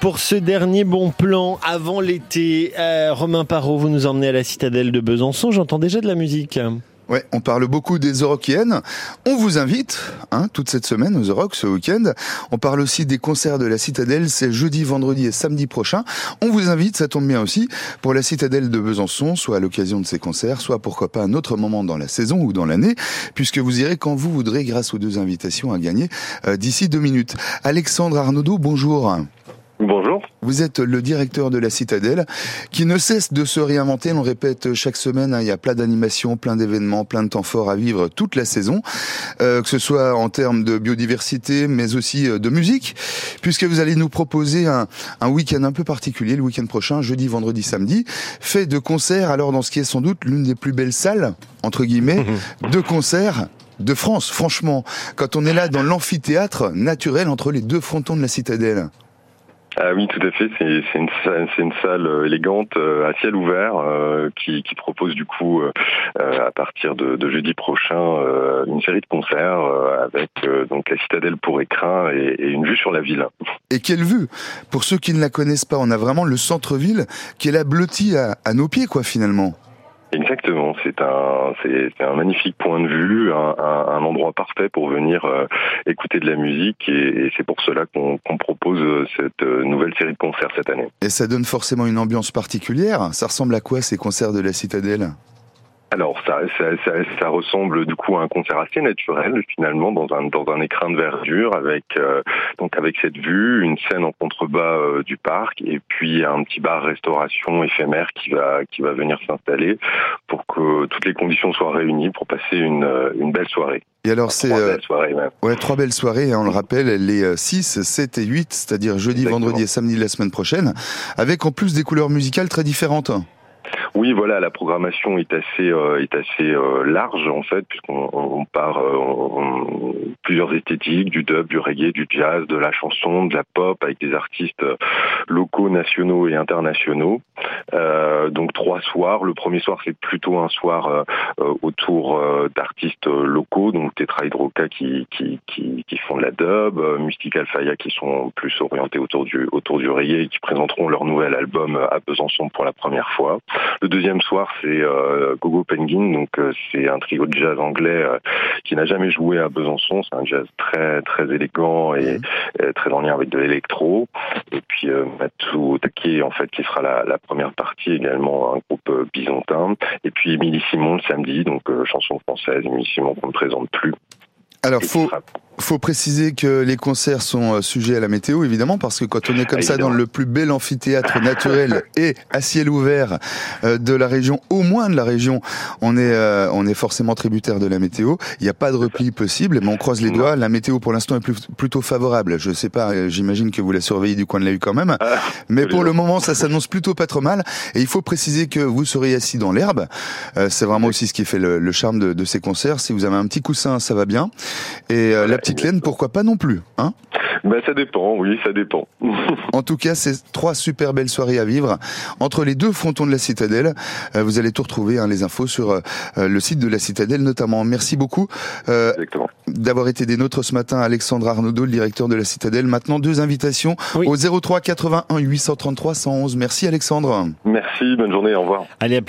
Pour ce dernier bon plan avant l'été, euh, Romain Parot, vous nous emmenez à la citadelle de Besançon. J'entends déjà de la musique. Ouais, on parle beaucoup des Eurokiennes. On vous invite, hein, toute cette semaine aux Euroc ce week-end. On parle aussi des concerts de la Citadelle, c'est jeudi, vendredi et samedi prochain. On vous invite, ça tombe bien aussi, pour la Citadelle de Besançon, soit à l'occasion de ces concerts, soit pourquoi pas un autre moment dans la saison ou dans l'année, puisque vous irez quand vous voudrez grâce aux deux invitations à gagner euh, d'ici deux minutes. Alexandre Arnaudot, bonjour. Bonjour. Vous êtes le directeur de la Citadelle qui ne cesse de se réinventer. On le répète chaque semaine, hein, il y a plein d'animations, plein d'événements, plein de temps forts à vivre toute la saison, euh, que ce soit en termes de biodiversité, mais aussi euh, de musique, puisque vous allez nous proposer un, un week-end un peu particulier le week-end prochain, jeudi, vendredi, samedi, fait de concerts, alors dans ce qui est sans doute l'une des plus belles salles, entre guillemets, de concerts de France, franchement, quand on est là dans l'amphithéâtre naturel entre les deux frontons de la Citadelle. Ah oui, tout à fait. C'est une, une, salle euh, élégante euh, à ciel ouvert euh, qui, qui, propose du coup à partir de, de jeudi prochain une série de concerts avec donc la citadelle pour écrin et, et, une vue sur la ville. Et quelle vue Pour ceux qui ne la connaissent pas, on a vraiment le centre-ville qui est là blotti à, à nos pieds, quoi, finalement. Exactement, c'est un magnifique point de vue, un, endroit parfait pour venir euh, écouter de la musique et, c'est pour cela qu'on propose cette euh, nouvelle série de concerts cette année. Et ça donne forcément une ambiance particulière. Ça ressemble à quoi ces concerts de la Citadelle? Alors ça, ça, ça, ça, ressemble du coup à un concert assez naturel finalement dans un dans un écrin de verdure avec euh, donc avec cette vue, une scène en contrebas euh, du parc et puis un petit bar restauration éphémère qui va qui va venir s'installer pour que toutes les conditions soient réunies pour passer une une belle soirée. Et alors c'est trois belles soirées même. Ouais, trois belles soirées, hein, on le rappelle, les 6, 7 et 8, c'est-à-dire jeudi, Exactement. vendredi et samedi de la semaine prochaine, avec en plus des couleurs musicales très différentes. Oui, voilà, la programmation est assez euh, est assez euh, large en fait, puisqu'on on part euh, plusieurs esthétiques, du dub, du reggae, du jazz, de la chanson, de la pop, avec des artistes euh, locaux, nationaux et internationaux. Euh, donc trois soirs. Le premier soir, c'est plutôt un soir autour d'artistes locaux, donc Tetra Hydroca qui, qui, qui, font de la dub, Mystic Alphaya qui sont plus orientés autour du autour du reggae et qui présenteront leur nouvel album à Besançon pour la première fois. Le deuxième soir, c'est euh, Gogo Penguin, donc euh, c'est un trio de jazz anglais euh, qui n'a jamais joué à Besançon. C'est un jazz très très élégant et, et très en lien avec de l'électro. Et puis Matsu Take, en fait, qui sera la, la, première partie également, un groupe byzantin. Et puis Émilie Simon le samedi, donc chanson française, Émilie Simon qu'on ne présente plus. Alors, faut, faut préciser que les concerts sont euh, sujets à la météo, évidemment, parce que quand on est comme ça dans le plus bel amphithéâtre naturel et à ciel ouvert euh, de la région, au moins de la région, on est, euh, on est forcément tributaire de la météo. Il n'y a pas de repli possible, mais on croise les doigts. La météo, pour l'instant, est plutôt favorable. Je sais pas, j'imagine que vous la surveillez du coin de l'œil quand même. Ah, mais pour le moment, ça s'annonce plutôt pas trop mal. Et il faut préciser que vous serez assis dans l'herbe. C'est vraiment aussi ce qui fait le, le charme de, de, ces concerts. Si vous avez un petit coussin, ça va bien. Et la petite laine, pourquoi pas non plus, hein? Ben, ça dépend, oui, ça dépend. en tout cas, c'est trois super belles soirées à vivre entre les deux frontons de la Citadelle. Euh, vous allez tout retrouver, hein, les infos sur euh, le site de la Citadelle notamment. Merci beaucoup euh, d'avoir été des nôtres ce matin, Alexandre Arnaudot, le directeur de la Citadelle. Maintenant, deux invitations oui. au 03 81 833 111. Merci Alexandre. Merci, bonne journée, au revoir. Allez,